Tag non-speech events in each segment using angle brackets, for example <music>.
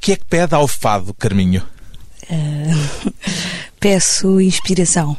que é que pede ao fado, Carminho? Uh, <laughs> peço inspiração.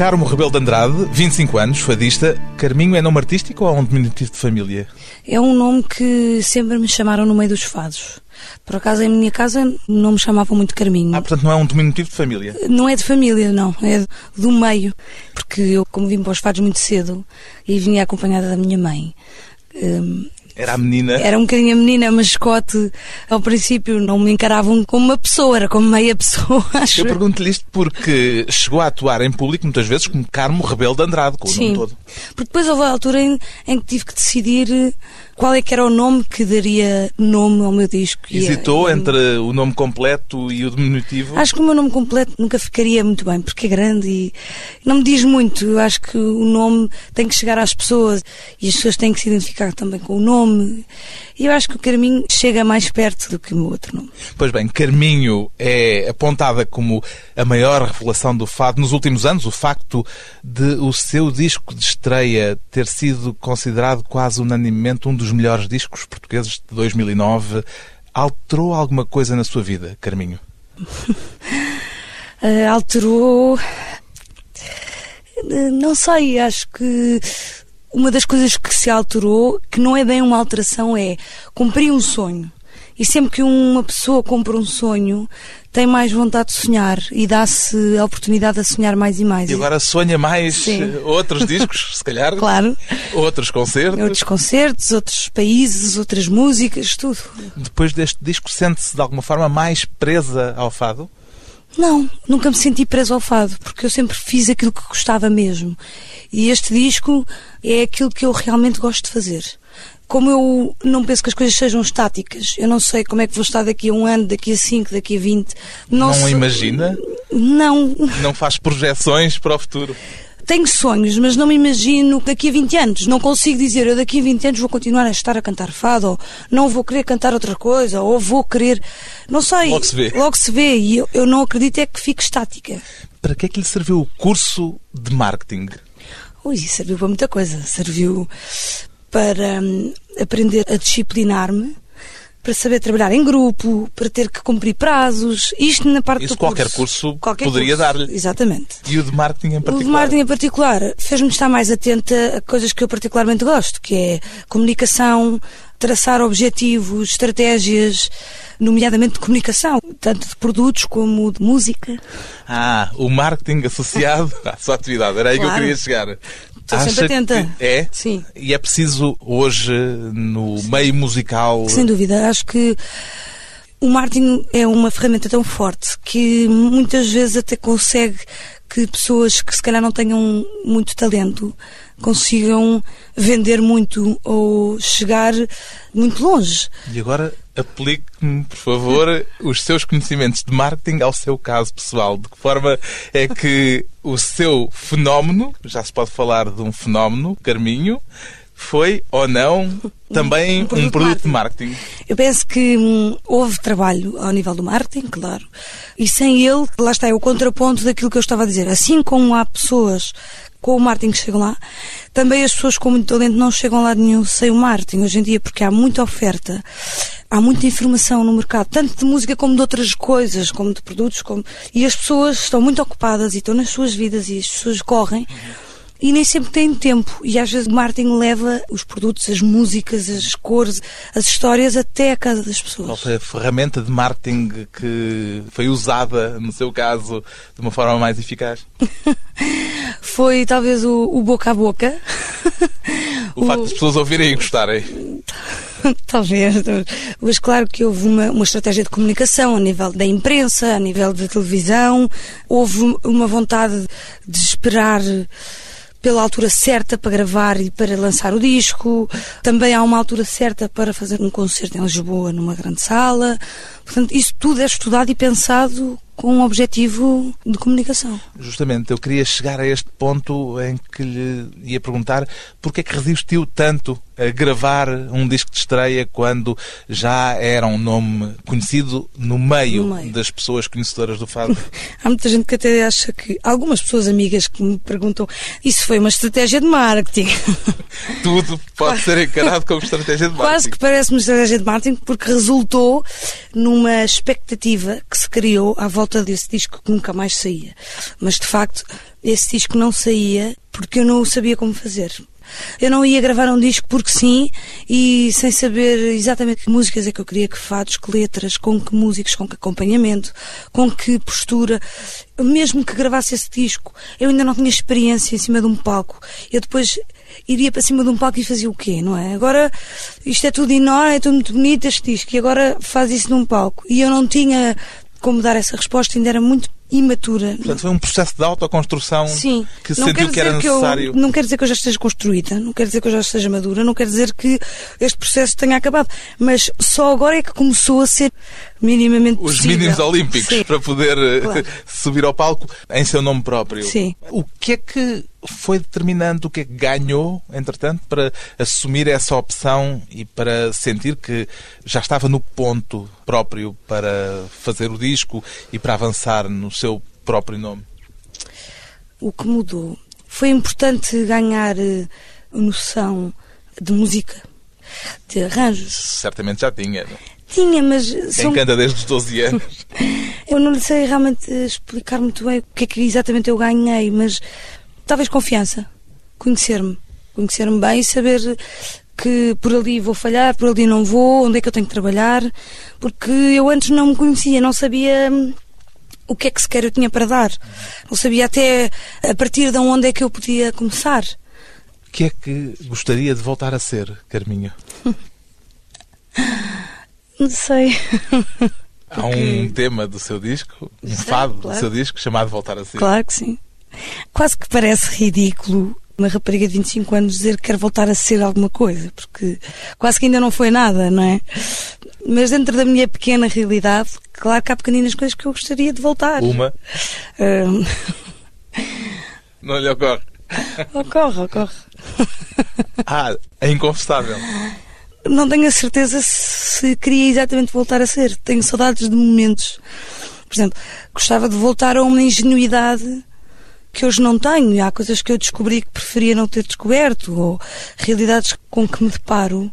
Carmo Rebelo de Andrade, 25 anos, fadista. Carminho é nome artístico ou é um diminutivo de família? É um nome que sempre me chamaram no meio dos fados. Por acaso, em minha casa, não me chamavam muito Carminho. Ah, portanto não é um diminutivo de família? Não é de família, não. É do meio. Porque eu, como vim para os fados muito cedo e vinha acompanhada da minha mãe, hum, era a menina. Era um bocadinho a menina, a mascote. Ao princípio não me encaravam como uma pessoa, era como meia pessoa. <laughs> Acho. Eu pergunto-lhe isto porque chegou a atuar em público muitas vezes como Carmo Rebelo de Andrade, com o Sim. nome todo. Porque depois houve a altura em, em que tive que decidir qual é que era o nome que daria nome ao meu disco. Hesitou e, entre o nome completo e o diminutivo? Acho que o meu nome completo nunca ficaria muito bem, porque é grande e não me diz muito. Eu acho que o nome tem que chegar às pessoas e as pessoas têm que se identificar também com o nome. E eu acho que o Carminho chega mais perto do que o outro nome. Pois bem, Carminho é apontada como a maior revelação do fado nos últimos anos. O facto de o seu disco de estreia ter sido considerado quase unanimemente um dos dos melhores discos portugueses de 2009. Alterou alguma coisa na sua vida, Carminho? uh, <laughs> alterou. Uh, não sei, acho que uma das coisas que se alterou, que não é bem uma alteração, é cumprir um sonho. E sempre que uma pessoa compra um sonho, tem mais vontade de sonhar e dá-se a oportunidade de sonhar mais e mais. E agora sonha mais Sim. outros discos, se calhar? <laughs> Claro. Outros concertos? Outros concertos, outros países, outras músicas, tudo. Depois deste disco, sente-se de alguma forma mais presa ao fado? Não, nunca me senti presa ao fado, porque eu sempre fiz aquilo que gostava mesmo. E este disco é aquilo que eu realmente gosto de fazer como eu não penso que as coisas sejam estáticas, eu não sei como é que vou estar daqui a um ano, daqui a cinco, daqui a vinte. Não, não imagina? Não. Não faz projeções para o futuro? Tenho sonhos, mas não me imagino daqui a 20 anos. Não consigo dizer, eu daqui a 20 anos vou continuar a estar a cantar fado, ou não vou querer cantar outra coisa, ou vou querer. Não sei. Logo se vê. Logo se vê. E eu, eu não acredito é que fique estática. Para que é que lhe serviu o curso de marketing? Ui, serviu para muita coisa. Serviu para hum, aprender a disciplinar-me, para saber trabalhar em grupo, para ter que cumprir prazos, isto na parte Isso do qualquer curso. curso qualquer poderia dar-lhe. Exatamente. E o de marketing em particular? O de marketing em particular fez-me estar mais atenta a coisas que eu particularmente gosto, que é comunicação, traçar objetivos, estratégias, nomeadamente de comunicação, tanto de produtos como de música. Ah, o marketing associado <laughs> à sua atividade, era aí claro. que eu queria chegar. Estou sempre atenta. É? Sim. E é preciso hoje, no meio musical. Sem dúvida. Acho que o marketing é uma ferramenta tão forte que muitas vezes até consegue que pessoas que se calhar não tenham muito talento consigam vender muito ou chegar muito longe. E agora aplique-me, por favor, os seus conhecimentos de marketing ao seu caso pessoal. De que forma é que o seu fenómeno, já se pode falar de um fenómeno, Carminho, foi ou não também um produto, um produto de, marketing. de marketing? Eu penso que hum, houve trabalho ao nível do marketing, claro, e sem ele, lá está, é o contraponto daquilo que eu estava a dizer. Assim como há pessoas com o marketing que chegam lá, também as pessoas com muito talento não chegam lá nenhum sem o marketing hoje em dia, porque há muita oferta, há muita informação no mercado, tanto de música como de outras coisas, como de produtos, como... e as pessoas estão muito ocupadas e estão nas suas vidas e as pessoas correm e nem sempre têm tempo. E às vezes o marketing leva os produtos, as músicas, as cores, as histórias até a casa das pessoas. Qual foi a ferramenta de marketing que foi usada, no seu caso, de uma forma mais eficaz? <laughs> foi talvez o, o, boca a boca. O, <laughs> o facto das pessoas ouvirem e gostarem. <laughs> Talvez, mas claro que houve uma, uma estratégia de comunicação a nível da imprensa, a nível da televisão, houve uma vontade de esperar pela altura certa para gravar e para lançar o disco. Também há uma altura certa para fazer um concerto em Lisboa, numa grande sala. Portanto, isso tudo é estudado e pensado com um objetivo de comunicação. Justamente, eu queria chegar a este ponto em que lhe ia perguntar porque é que resistiu tanto gravar um disco de estreia quando já era um nome conhecido no meio, no meio. das pessoas conhecedoras do fado? <laughs> Há muita gente que até acha que. Algumas pessoas amigas que me perguntam isso foi uma estratégia de marketing. <laughs> Tudo pode ser encarado como estratégia de marketing. Quase que parece uma estratégia de marketing porque resultou numa expectativa que se criou à volta volta desse disco que nunca mais saía. Mas de facto, esse disco não saía porque eu não sabia como fazer. Eu não ia gravar um disco porque sim e sem saber exatamente que músicas é que eu queria, que fados, que letras, com que músicos, com que acompanhamento, com que postura. Mesmo que gravasse esse disco, eu ainda não tinha experiência em cima de um palco. Eu depois iria para cima de um palco e fazia o quê, não é? Agora isto é tudo enorme, é tudo muito bonito este disco e agora faz isso num palco. E eu não tinha como dar essa resposta, ainda era muito imatura. Portanto, foi um processo de autoconstrução Sim. que se sentiu que era necessário. Que eu, não quer dizer que eu já esteja construída, não quer dizer que eu já esteja madura, não quer dizer que este processo tenha acabado. Mas só agora é que começou a ser minimamente Os possível. mínimos olímpicos Sim. para poder eh, claro. <laughs> subir ao palco em seu nome próprio. Sim. O que é que foi determinante, o que é que ganhou, entretanto, para assumir essa opção e para sentir que já estava no ponto próprio para fazer o disco e para avançar no seu próprio nome? O que mudou? Foi importante ganhar eh, noção de música, de arranjos. Certamente já tinha. Não? Tinha, mas. Quem são... canta desde os 12 anos. <laughs> eu não lhe sei realmente explicar muito bem o que é que exatamente eu ganhei, mas talvez confiança. Conhecer-me. Conhecer-me bem e saber que por ali vou falhar, por ali não vou, onde é que eu tenho que trabalhar, porque eu antes não me conhecia, não sabia hum, o que é que sequer eu tinha para dar. Não sabia até a partir de onde é que eu podia começar. O que é que gostaria de voltar a ser, Carminho? <laughs> Não sei. Há um tema do seu disco, um fado claro. do seu disco, chamado Voltar a Ser. Claro que sim. Quase que parece ridículo uma rapariga de 25 anos dizer que quer voltar a ser alguma coisa, porque quase que ainda não foi nada, não é? Mas dentro da minha pequena realidade, claro que há pequeninas coisas que eu gostaria de voltar. Uma? Um... Não lhe ocorre? Ocorre, ocorre. Ah, é inconfessável. Não tenho a certeza se queria exatamente voltar a ser. Tenho saudades de momentos. Por exemplo, gostava de voltar a uma ingenuidade que hoje não tenho. Há coisas que eu descobri que preferia não ter descoberto, ou realidades com que me deparo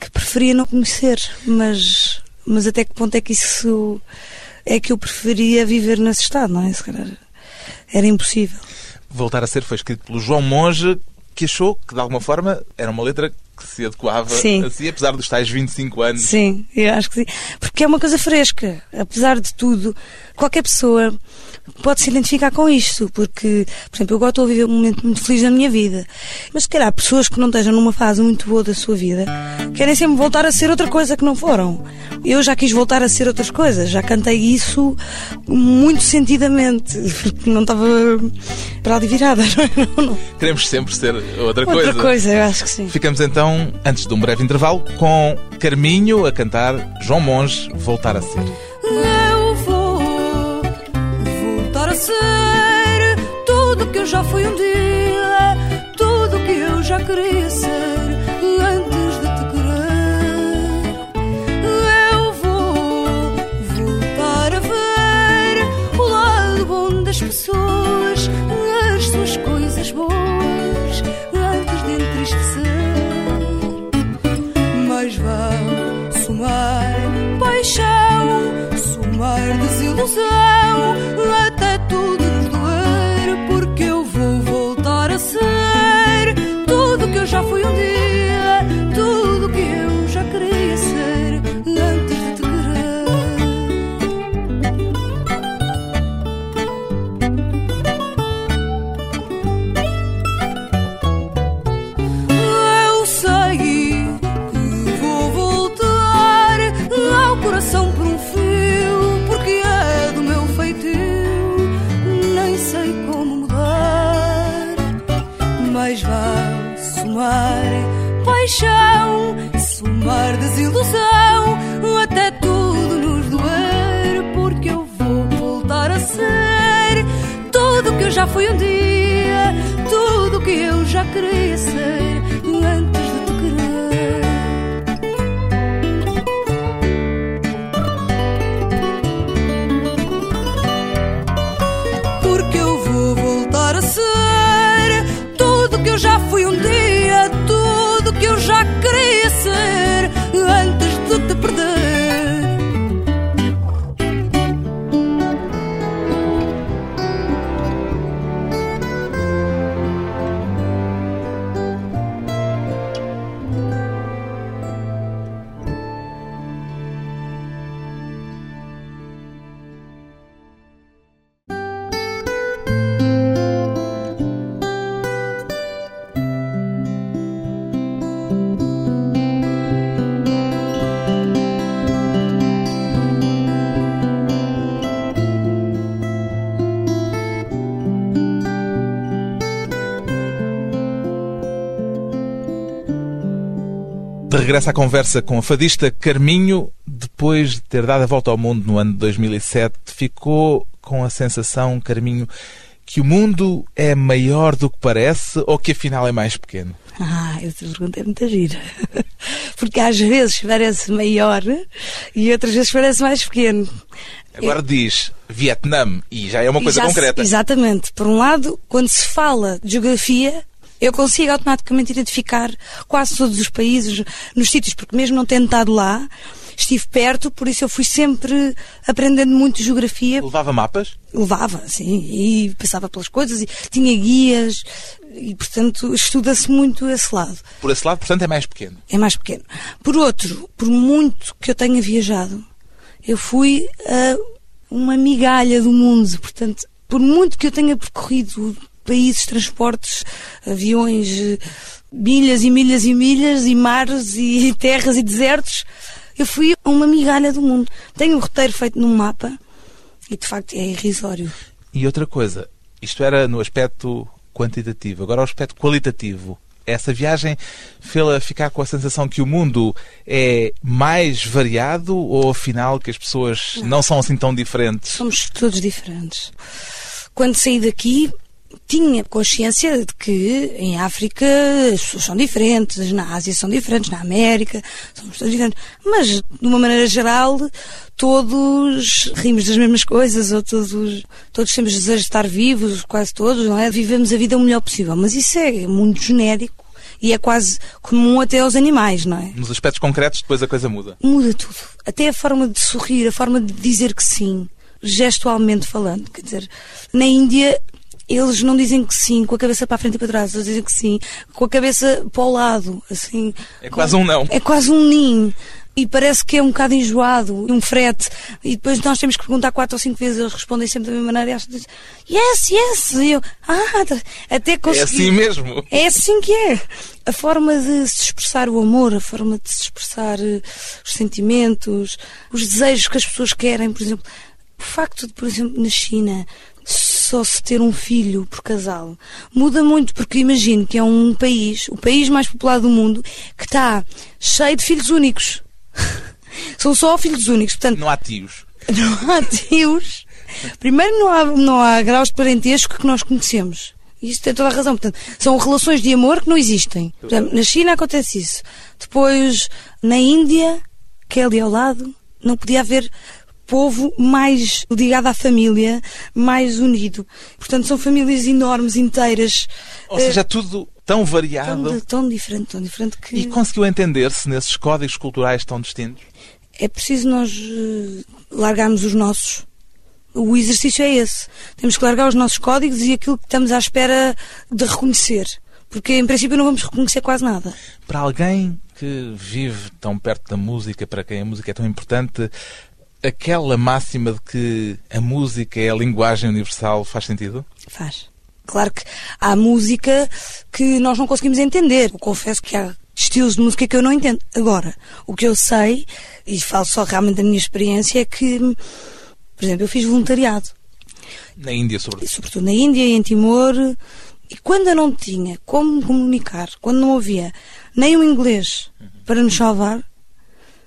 que preferia não conhecer. Mas, mas até que ponto é que isso é que eu preferia viver nesse estado, não é? Se calhar era impossível. Voltar a ser foi escrito pelo João Monge, que achou que de alguma forma era uma letra que se adequava sim. a si, apesar dos tais 25 anos. Sim, eu acho que sim. Porque é uma coisa fresca. Apesar de tudo, qualquer pessoa pode se identificar com isto, porque, por exemplo, eu agora estou a viver um momento muito feliz da minha vida. Mas se calhar pessoas que não estejam numa fase muito boa da sua vida querem sempre voltar a ser outra coisa que não foram. Eu já quis voltar a ser outras coisas, já cantei isso muito sentidamente, <laughs> porque não estava para ali virada, <laughs> não, não. Queremos sempre ser outra, coisa. Outra coisa, eu acho que sim. Ficamos então, antes de um breve intervalo, com Carminho a cantar João Monge, Voltar a Ser. ser tudo que eu já fui um dia, tudo que eu já queria 算无。De regresso à conversa com a fadista Carminho, depois de ter dado a volta ao mundo no ano de 2007, ficou com a sensação, Carminho, que o mundo é maior do que parece ou que afinal é mais pequeno? Ah, essa pergunta é muito gira. <laughs> Porque às vezes parece maior e outras vezes parece mais pequeno. Agora diz Vietnã e já é uma coisa Já concreta. Exatamente. Por um lado, quando se fala de geografia, eu consigo automaticamente identificar quase todos os países nos sítios, porque mesmo não tendo estado lá, estive perto, por isso eu fui sempre aprendendo muito geografia. Levava mapas? Levava, sim, e passava pelas coisas, e tinha guias, e portanto estuda-se muito esse lado. Por esse lado, portanto, é mais pequeno. É mais pequeno. Por outro, por muito que eu tenha viajado, eu fui a uma migalha do mundo. Portanto, por muito que eu tenha percorrido países, transportes, aviões, milhas e milhas e milhas, e mares e <laughs> terras e desertos, eu fui uma migalha do mundo. Tenho um roteiro feito num mapa e de facto é irrisório. E outra coisa, isto era no aspecto quantitativo, agora o aspecto qualitativo. Essa viagem fê-la ficar com a sensação que o mundo é mais variado ou afinal que as pessoas não são assim tão diferentes? Somos todos diferentes. Quando saí daqui, tinha consciência de que em África as pessoas são diferentes, na Ásia são diferentes, na América somos todos diferentes. Mas, de uma maneira geral, todos rimos das mesmas coisas, ou todos, todos temos desejo de estar vivos, quase todos, não é? Vivemos a vida o melhor possível. Mas isso é muito genérico e é quase comum até aos animais, não é? Nos aspectos concretos, depois a coisa muda. muda tudo. Até a forma de sorrir, a forma de dizer que sim, gestualmente falando. Quer dizer, na Índia eles não dizem que sim com a cabeça para a frente e para trás, eles dizem que sim com a cabeça para o lado, assim. É com- quase um não. É quase um ninho. E parece que é um bocado enjoado, um frete. E depois nós temos que perguntar quatro ou cinco vezes, eles respondem sempre da mesma maneira e acham, yes, yes. E eu, ah, até É consegui. assim mesmo. É assim que é. A forma de se expressar o amor, a forma de se expressar eh, os sentimentos, os desejos que as pessoas querem, por exemplo. O facto de, por exemplo, na China só se ter um filho por casal muda muito, porque imagino que é um país, o país mais populado do mundo, que está cheio de filhos únicos. <laughs> São só filhos únicos. Portanto, Não há tios. <laughs> não há tios. Primeiro, não há, não há graus de parentesco que nós conhecemos. Isso tem toda a razão. Portanto, são relações de amor que não existem. Por exemplo, na China acontece isso. Depois, na Índia, que é ali ao lado, não podia haver povo mais ligado à família, mais unido. Portanto, são famílias enormes, inteiras. Ou eh, seja, tudo tão variado. tão, tão diferente, tão diferente que E conseguiu entender-se nesses códigos culturais tão distintos? é preciso nós eh, largarmos os nossos. O exercício é esse. Temos que largar os nossos códigos e aquilo que estamos à espera de reconhecer. Porque, em princípio, não vamos reconhecer quase nada. Para alguém que vive tão perto da música, para quem a música é tão importante, aquela máxima de que a música é a linguagem universal faz sentido? Faz. Claro que há música que nós não conseguimos entender. Eu confesso que há estilos de música que eu não entendo. Agora, o que eu sei, e falo só realmente da minha experiência, é que, por exemplo, eu fiz voluntariado. Na Índia, sobretudo. sobretudo na Índia e em Timor, E quando eu não tinha como me comunicar, quando não havia nem o inglês para nos salvar,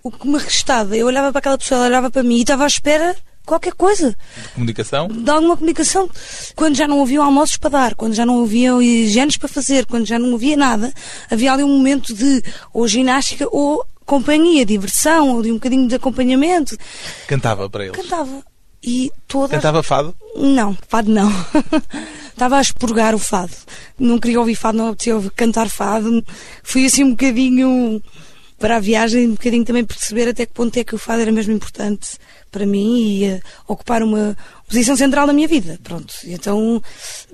o que me restava, eu olhava para aquela pessoa, ela olhava para mim e estava à espera qualquer coisa, De comunicação? de alguma comunicação. Quando já não havia almoços para dar, quando já não havia higienes para fazer, quando já não havia nada, havia ali um momento de ou ginástica ou companhia, diversão, ou de um bocadinho de acompanhamento. Cantava para eles. Cantava. E todas. Cantava fado? Não, fado não. <laughs> Estava a expurgar o fado. Não queria ouvir fado, não apetecia cantar fado. Fui assim um bocadinho para a viagem, um bocadinho também perceber até que ponto é que o fado era mesmo importante para mim e ia ocupar uma posição central na minha vida. Pronto. Então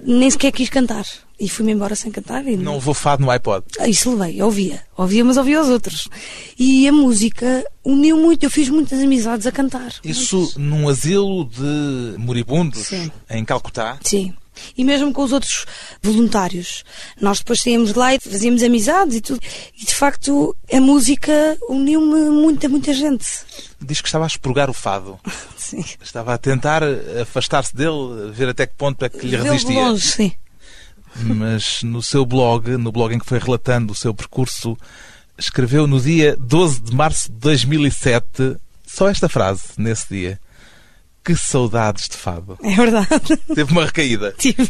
nem sequer quis cantar. E fui-me embora sem cantar. E Não levou fado no iPod. ah, Isso levei, ouvia. Ouvia, mas ouvia os outros. E a música uniu muito. Eu fiz muitas amizades a cantar. Isso num asilo de moribundos Sim. em Calcutá. Sim. E mesmo com os outros voluntários. Nós depois saímos de lá e fazíamos amizades e tudo. E de facto a música uniu-me muita, muita gente. Diz que estava a expurgar o fado. <laughs> Sim. Estava a tentar afastar-se dele, ver até que ponto é que lhe Vê-lo de resistia. longe, sim. Mas no seu blog, no blog em que foi relatando o seu percurso, escreveu no dia 12 de março de 2007 só esta frase, nesse dia. Que saudades de fado. É verdade. Teve uma recaída. Tive.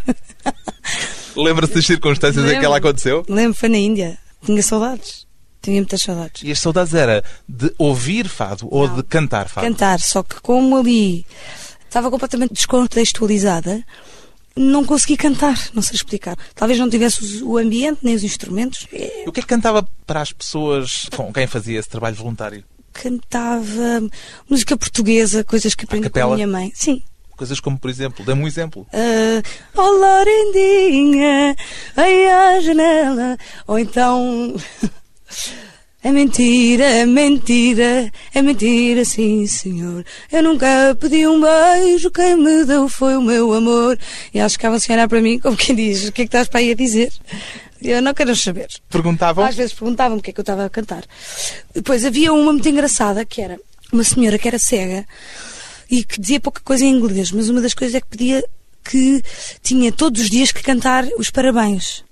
Lembra-se das circunstâncias em que ela Lembro. aconteceu? Lembro, foi na Índia. Tinha saudades. Tinha muitas saudades. E as saudades era de ouvir fado ou Não. de cantar fado? cantar, só que como ali estava completamente descontextualizada, não consegui cantar, não sei explicar. Talvez não tivesse o ambiente nem os instrumentos. O que é que cantava para as pessoas com quem fazia esse trabalho voluntário? Cantava música portuguesa, coisas que aprendi com a minha mãe. Sim. Coisas como, por exemplo, dê-me um exemplo. Uh, oh Lorendinha, ai à janela. Ou então. <laughs> É mentira, é mentira, é mentira, sim senhor. Eu nunca pedi um beijo, quem me deu foi o meu amor. E elas ficavam assim a olhar para mim como quem diz: O que é que estás para aí a dizer? Eu não quero saber. Perguntavam? Às vezes perguntavam-me o que é que eu estava a cantar. Depois havia uma muito engraçada que era uma senhora que era cega e que dizia pouca coisa em inglês, mas uma das coisas é que pedia que tinha todos os dias que cantar os parabéns.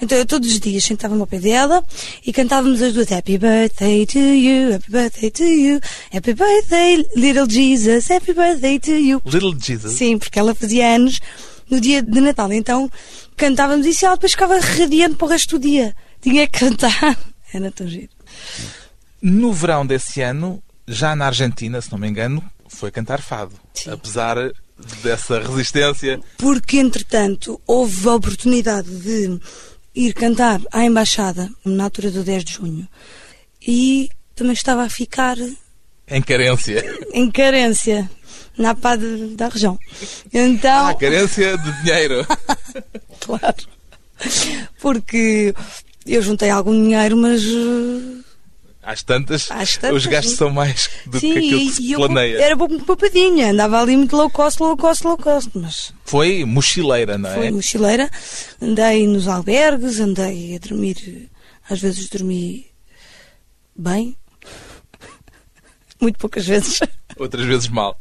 Então eu todos os dias sentava-me ao pé dela e cantávamos as duas Happy Birthday to you, Happy Birthday to you, Happy Birthday Little Jesus, Happy Birthday to you. Little Jesus. Sim, porque ela fazia anos no dia de Natal. Então cantávamos isso e ela depois ficava radiante para o resto do dia. Tinha que cantar. <laughs> Era tão giro. No verão desse ano, já na Argentina, se não me engano, foi cantar fado. Sim. Apesar dessa resistência. Porque, entretanto, houve a oportunidade de ir cantar à Embaixada na altura do 10 de junho e também estava a ficar Em carência. em carência na pá de- da região. Então, Ah, carência de dinheiro. <laughs> <laughs> claro, porque eu juntei algum dinheiro, mas eh, Às tantas, Às tantas, os gastos sim. são mais do sim, que aquilo que se eu planeia. era pouco poupadinha, andava ali muito low cost, low cost, low cost, mas Foi mochileira, não é? foi mochileira. Andei nos albergues, andei a dormir, às vezes dormi bem, <laughs> muito poucas vezes. Outras vezes mal.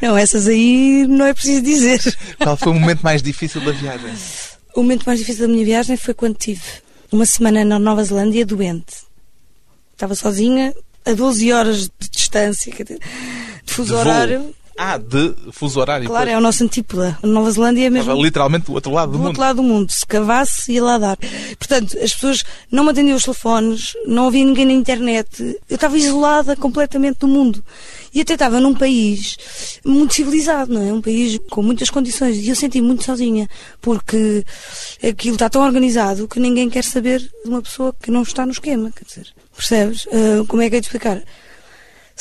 Não, essas aí não é preciso dizer. Qual foi o momento mais difícil da viagem? O momento mais difícil da minha viagem foi quando tive uma semana na Nova Zelândia doente. Estava sozinha, a 12 horas de distância, de fuso horário. Ah, de fuso horário. Claro, pois. é o nosso antípoda. A Nova Zelândia é mesmo Estava literalmente do outro lado do, do mundo. outro lado do mundo. Se cavasse, ia lá dar. Portanto, as pessoas não me atendiam os telefones, não havia ninguém na internet. Eu estava isolada completamente do mundo. E até estava num país muito civilizado, não é? Um país com muitas condições. E eu senti muito sozinha, porque aquilo está tão organizado que ninguém quer saber de uma pessoa que não está no esquema. Quer dizer, percebes? Ah, como é que é de explicar?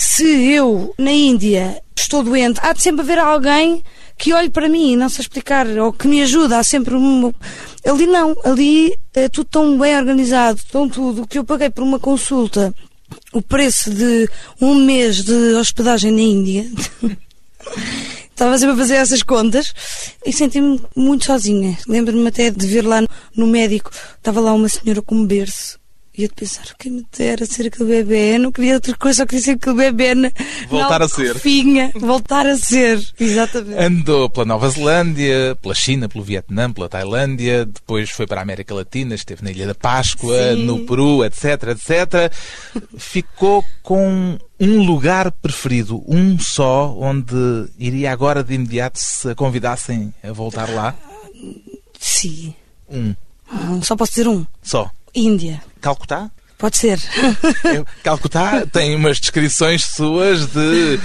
se eu, na Índia, estou doente, há de sempre haver alguém que olhe para mim e não sei explicar, ou que me ajuda, há sempre um... Ali não, ali é tudo tão bem organizado, tão tudo, que eu paguei por uma consulta. O preço de um mês de hospedagem na Índia. <laughs> Estava sempre a fazer essas contas e senti-me muito sozinha. Lembro-me até de ver lá no, no médico, estava lá uma senhora com um berço E eu de pensar, quem me dera ser aquele bebê, não queria outra coisa, só queria ser aquele bebê na, Voltar na a ser. alcofinha. voltar a ser, exatamente. Andou pela Nova Zelândia, pela China, pelo Vietnã, pela Tailândia, depois foi para a América Latina, esteve na Ilha da Páscoa, Sim. no Peru, etc, etc. Ficou com um lugar preferido, um só, onde iria agora de imediato se a convidassem a voltar lá? Sim. Um. Só posso dizer um. Só. Índia. Calcutá? Pode ser. <laughs> Calcutá tem umas descrições suas de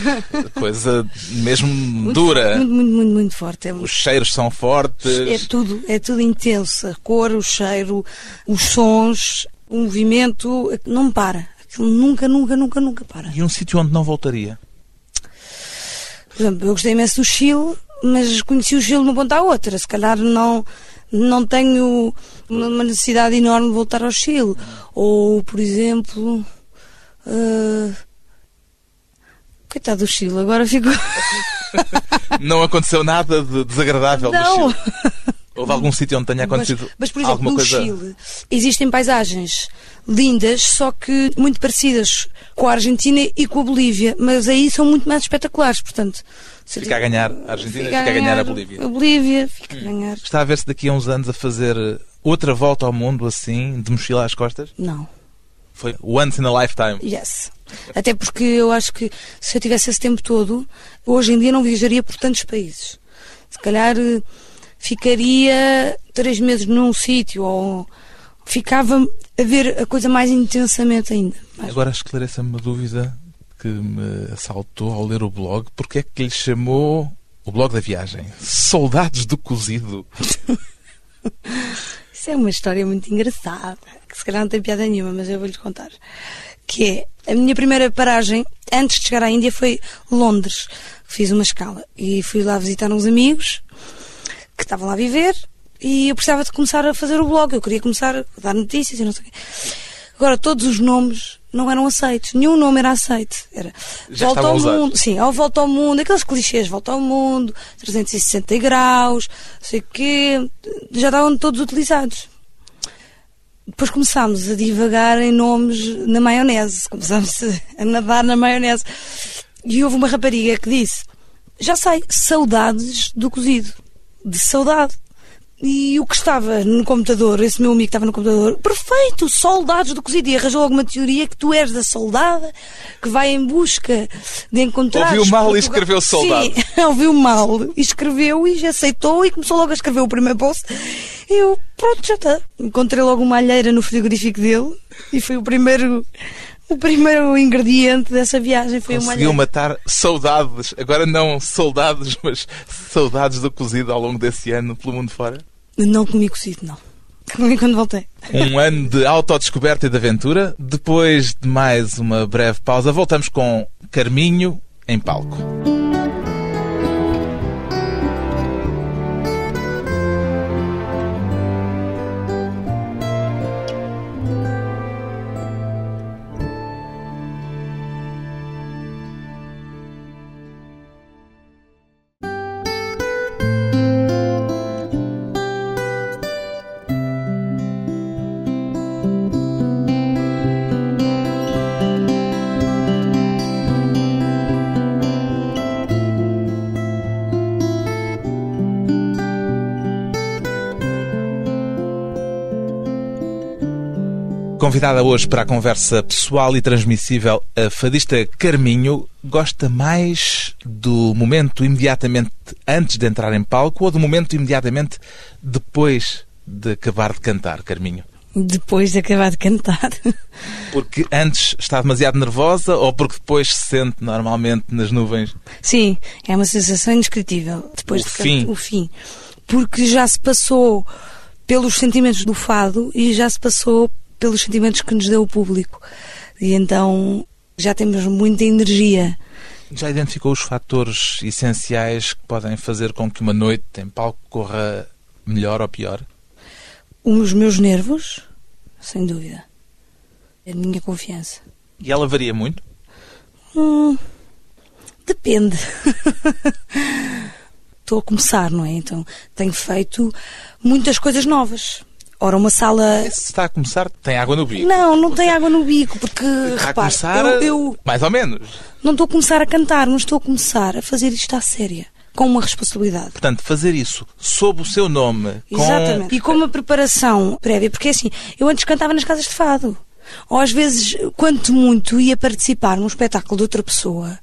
coisa mesmo dura. Muito, muito, muito, muito forte. É, Os cheiros são é fortes. tudo, é tudo intenso. A cor, o cheiro, os sons, o movimento, não para. Aquilo nunca, nunca, nunca, nunca para. E um sítio onde não voltaria. Por exemplo, eu gostei imenso do Chile, mas conheci o Chile de uma ponta à outra. Se calhar não, não tenho uma necessidade enorme de voltar ao Chile. Ou, por exemplo. ah, Coitado do Chile, agora fico. Não aconteceu nada de desagradável Não! no Chile. <laughs> Houve algum sítio onde tenha Mas, acontecido mas, por exemplo, no coisa? Chile existem paisagens lindas, só que muito parecidas com a Argentina e com a Bolívia, mas aí são muito mais espetaculares, portanto. se eu Fica a ganhar a Argentina, fica a ganhar a Bolívia. Hum. A Bolívia fica a ganhar. Está a ver-se daqui a uns anos a fazer outra volta ao mundo assim, de mochila às costas? Não. Foi once in a lifetime. Yes. Até porque eu acho que se eu tivesse esse tempo todo, hoje em dia não viajaria por tantos países. Se calhar eh, ficaria três meses num sítio ou ficava a ver a coisa mais intensamente ainda. Mais- Agora esclareça-me uma dúvida que me assaltou ao ler o blog. Porque é que lhe chamou o blog da viagem? Soldados do cozido. <laughs> Isso é uma história muito engraçada, que se calhar não tem piada nenhuma, mas eu vou-lhes contar. Que é, a minha primeira paragem, antes de chegar à Índia, foi Londres. Fiz uma escala e fui lá visitar uns amigos que estavam lá a viver e eu precisava de começar a fazer o blog. Eu queria começar a dar notícias e não sei o quê. Agora, todos os nomes não eram aceitos. Nenhum nome era aceito. Era Já Volta ao. Mundo. Sim, ao Volta ao Mundo. Aqueles clichês. Volta ao Mundo, 360 graus, não sei o quê. Já estavam todos utilizados. Depois começámos a divagar em nomes na maionese. Começámos a nadar na maionese. E houve uma rapariga que disse: Já sei, saudades do cozido. De saudade. E o que estava no computador, esse meu amigo que estava no computador, perfeito, soldados do cozido. E arranjou alguma teoria que tu és da soldada que vai em busca de encontrar. Ouviu mal e escreveu soldado. Sim, <laughs> ouviu mal e escreveu e já aceitou e começou logo a escrever o primeiro post. Eu, pronto, já está. Encontrei logo uma alheira no frigorífico dele e foi o primeiro, o primeiro ingrediente dessa viagem. Foi Conseguiu alheira. matar saudades, agora não soldados, mas saudades do cozido ao longo desse ano pelo mundo fora? Não comi cozido, não. Comi quando voltei. Um <laughs> ano de autodescoberta e de aventura. Depois de mais uma breve pausa, voltamos com Carminho em palco. Convidada hoje para a conversa pessoal e transmissível, a fadista Carminho gosta mais do momento imediatamente antes de entrar em palco ou do momento imediatamente depois de acabar de cantar, Carminho? Depois de acabar de cantar. Porque antes está demasiado nervosa ou porque depois se sente normalmente nas nuvens? Sim, é uma sensação indescritível. Depois O de fim. cantar- o fim. Porque já se passou pelos sentimentos do fado e já se passou pelos sentimentos que nos deu o público. E então já temos muita energia. Já identificou os fatores essenciais que podem fazer com que uma noite em palco corra melhor ou pior? Os meus nervos, sem dúvida. A minha confiança. E ela varia muito? Hum, depende. <laughs> Estou a começar, não é? Então tenho feito muitas coisas novas. Ora, uma sala. Se está a começar, tem água no bico. Não, não tem água no bico, porque Está a repare, começar, eu, eu mais ou menos. não estou a começar a cantar, não estou a começar a fazer isto à séria, com uma responsabilidade. Portanto, fazer isso sob o seu nome, com... Exatamente. E com uma preparação prévia, porque assim, eu antes cantava nas casas de fado. Ou às vezes, quanto muito, ia participar num espetáculo de outra pessoa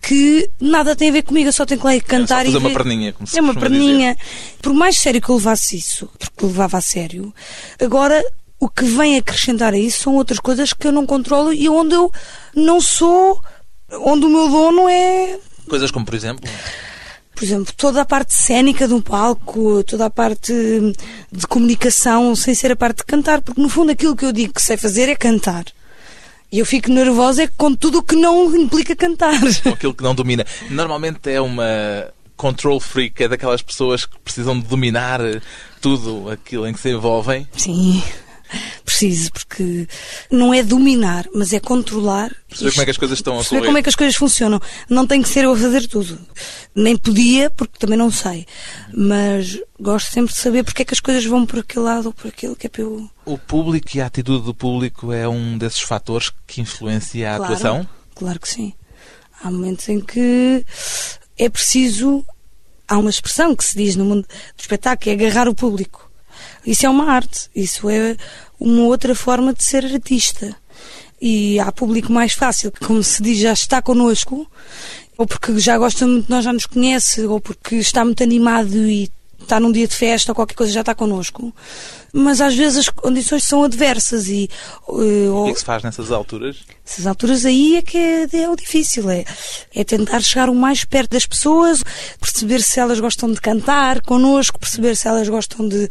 que nada tem a ver comigo, eu só tenho que lá ir cantar fazer e uma perninha, como se É uma perninha. Por mais sério que eu levasse isso, porque levava a sério, agora o que vem acrescentar a isso são outras coisas que eu não controlo e onde eu não sou, onde o meu dono é Coisas como, por exemplo, por exemplo, toda a parte cénica de um palco, toda a parte de comunicação, sem ser a parte de cantar, porque no fundo aquilo que eu digo que sei fazer é cantar. E eu fico nervosa com tudo o que não implica cantar. <laughs> com aquilo que não domina. Normalmente é uma control freak, é daquelas pessoas que precisam de dominar tudo aquilo em que se envolvem. Sim, preciso, porque não é dominar, mas é controlar. Perceber como é que as coisas estão a perceber como é que as coisas funcionam. Não tem que ser eu a fazer tudo. Nem podia, porque também não sei. Mas gosto sempre de saber porque é que as coisas vão por aquele lado ou por aquilo que é para eu. O público e a atitude do público é um desses fatores que influencia a Claro, atuação? Claro que sim. Há momentos em que é preciso. Há uma expressão que se diz no mundo do espetáculo, que é agarrar o público. Isso é uma arte. Isso é uma outra forma de ser artista. E há público mais fácil, que, como se diz, já está connosco, ou porque já gosta muito nós, já nos conhece, ou porque está muito animado e está num dia de festa ou qualquer coisa, já está connosco. Mas às vezes as condições são adversas e. eh, O que é que se faz nessas alturas? essas alturas aí é que é, é o difícil, é, é tentar chegar o mais perto das pessoas, perceber se elas gostam de cantar connosco, perceber se elas gostam de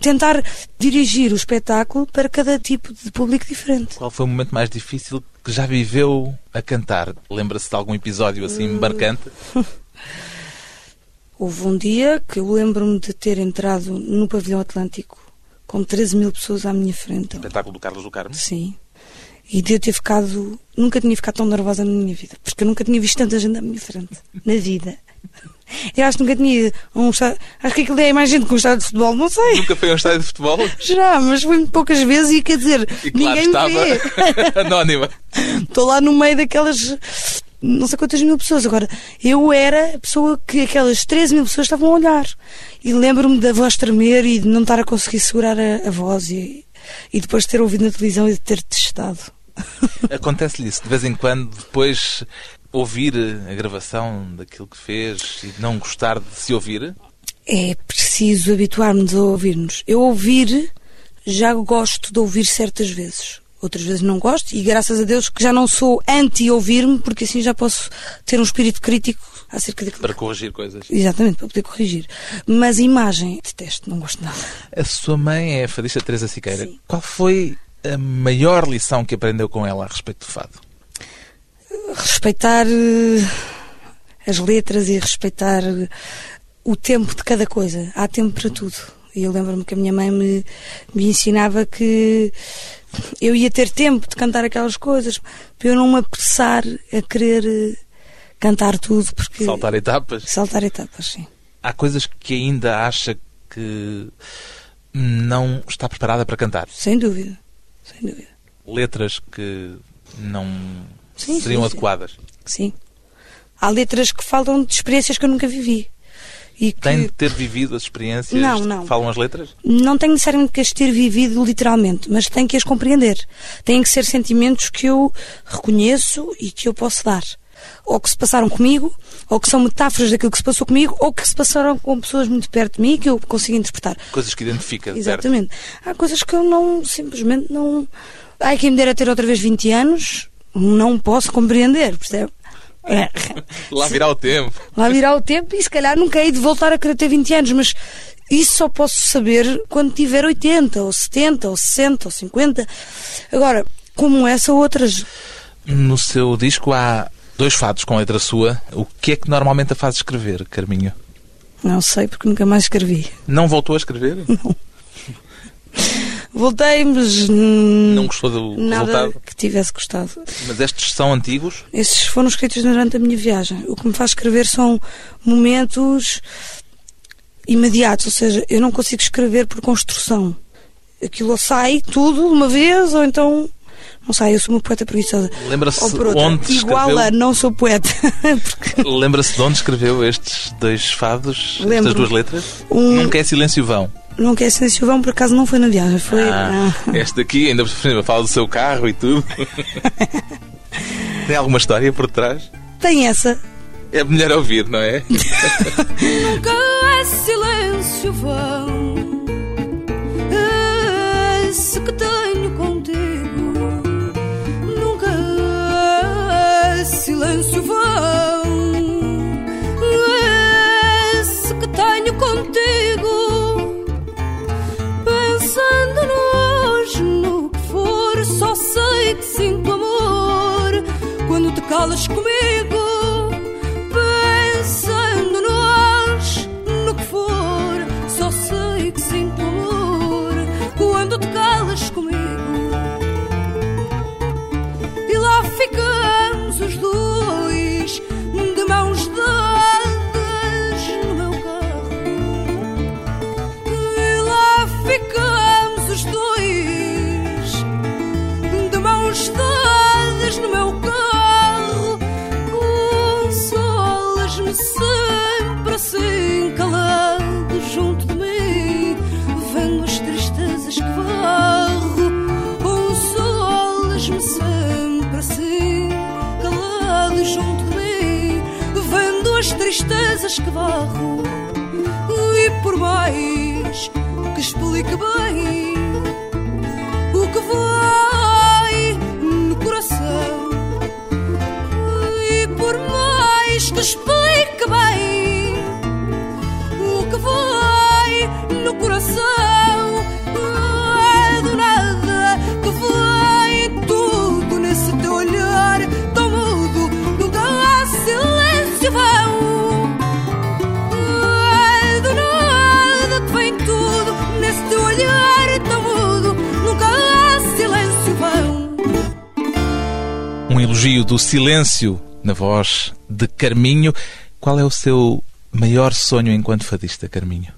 tentar dirigir o espetáculo para cada tipo de público diferente. Qual foi o momento mais difícil que já viveu a cantar? Lembra-se de algum episódio assim Hum. marcante? <laughs> Houve um dia que eu lembro-me de ter entrado no pavilhão Atlântico com 13 mil pessoas à minha frente. Espetáculo do Carlos do Carmo? Sim. E de eu ter ficado. Nunca tinha ficado tão nervosa na minha vida. Porque eu nunca tinha visto tanta gente à minha frente. Na vida. <laughs> Eu acho que nunca tinha ido um estádio. Acho que aquilo é mais gente que um estádio de futebol, não sei. Nunca foi a um estádio de futebol? <laughs> Já, mas foi muito poucas vezes e quer dizer, E claro ninguém estava me vê. <laughs> anónima. Estou lá no meio daquelas. Não sei quantas mil pessoas. Agora, eu era a pessoa que aquelas 13 mil pessoas estavam a olhar. E lembro-me da voz tremer e de não estar a conseguir segurar a, a voz. E, e depois de ter ouvido na televisão e de ter testado. <laughs> Acontece-lhe isso de vez em quando, depois ouvir a gravação daquilo que fez e não gostar de se ouvir? É preciso habituar-nos a ouvir-nos. Eu ouvir, já gosto de ouvir certas vezes. Outras vezes não gosto e graças a Deus que já não sou anti-ouvir-me, porque assim já posso ter um espírito crítico acerca daquilo. Para corrigir coisas. Exatamente, para poder corrigir. Mas imagem, detesto, não gosto nada. A sua mãe é a fadista Teresa Siqueira. Sim. Qual foi a maior lição que aprendeu com ela a respeito do fado? Respeitar eh, as letras e respeitar eh, o tempo de cada coisa. Há tempo para tudo. E eu lembro-me que a minha mãe me, me ensinava que eu ia ter tempo de cantar aquelas coisas para eu não me apressar a querer eh, cantar tudo porque Saltar etapas? saltar etapas, sim. Há coisas que ainda acha que não está preparada para cantar? Sem dúvida. Sem dúvida. Letras que não Sim, seriam sim, sim. adequadas? Sim. Há letras que falam de experiências que eu nunca vivi. E que Tem de ter vivido as experiências Não, não. que falam as letras? não tenho necessariamente que as ter vivido literalmente, mas tenho que as compreender. Têm que ser sentimentos que eu reconheço e que eu posso dar. Ou que se passaram comigo, ou que são metáforas daquilo que se passou comigo, ou que se passaram com pessoas muito perto de mim e que eu consigo interpretar. Coisas que identifica? Exatamente. Há coisas que eu não, simplesmente não. Ai, quem me dera ter outra vez 20 anos, não posso compreender, percebe? É. <laughs> Lá virá o tempo. Lá virá o tempo e se calhar nunca hei de voltar a querer ter 20 anos, mas isso só posso saber quando tiver 80, ou 70, ou 60, ou 50. Agora, como essa, outras. No seu disco há dois fados com letra sua. O que é que normalmente a faz escrever, Carminho? Não sei, porque nunca mais escrevi. Não voltou a escrever? <laughs> Voltei, mas. Não gostou do Nada resultado? que tivesse gostado. Mas estes são antigos? Esses foram escritos durante a minha viagem. O que me faz escrever são momentos imediatos, ou seja, eu não consigo escrever por construção. aquilo sai tudo de uma vez, ou então não sei, eu sou uma poeta preguiçosa. Lembra-se onde Igual escreveu... a não sou poeta. <laughs> Porque Lembra-se de onde escreveu estes dois fados, estas Lembro. duas letras? Um- Nunca é silêncio vão. Não quer ser Silvão, por acaso não foi na viagem, foi. Ah, ah. <laughs> este daqui, ainda por cima, fala do seu carro e tudo. <laughs> Tem alguma história por trás? Tem essa. É melhor ouvir, não é? <laughs> Nunca é silêncio vão Quando te tristezas que varro E por mais que explique bem elogio do silêncio na voz de Carminho. Qual é o seu maior sonho enquanto fadista, Carminho?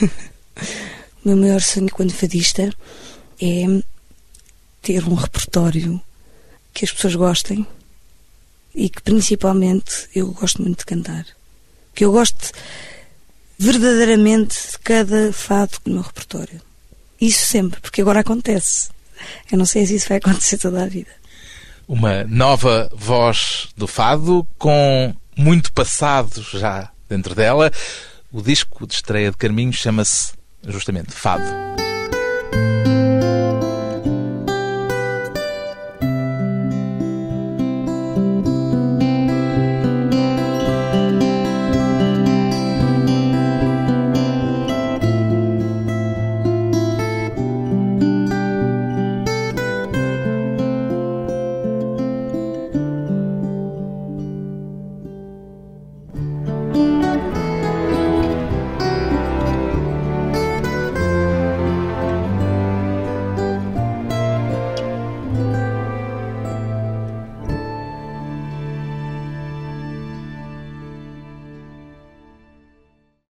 O <laughs> meu maior sonho quando fadista é ter um repertório que as pessoas gostem e que principalmente eu gosto muito de cantar. Que eu gosto verdadeiramente de cada fado do meu repertório. Isso sempre, porque agora acontece. Eu não sei se isso vai acontecer toda a vida. Uma nova voz do fado com muito passado já dentro dela. O disco de estreia de Carminho chama-se justamente Fado.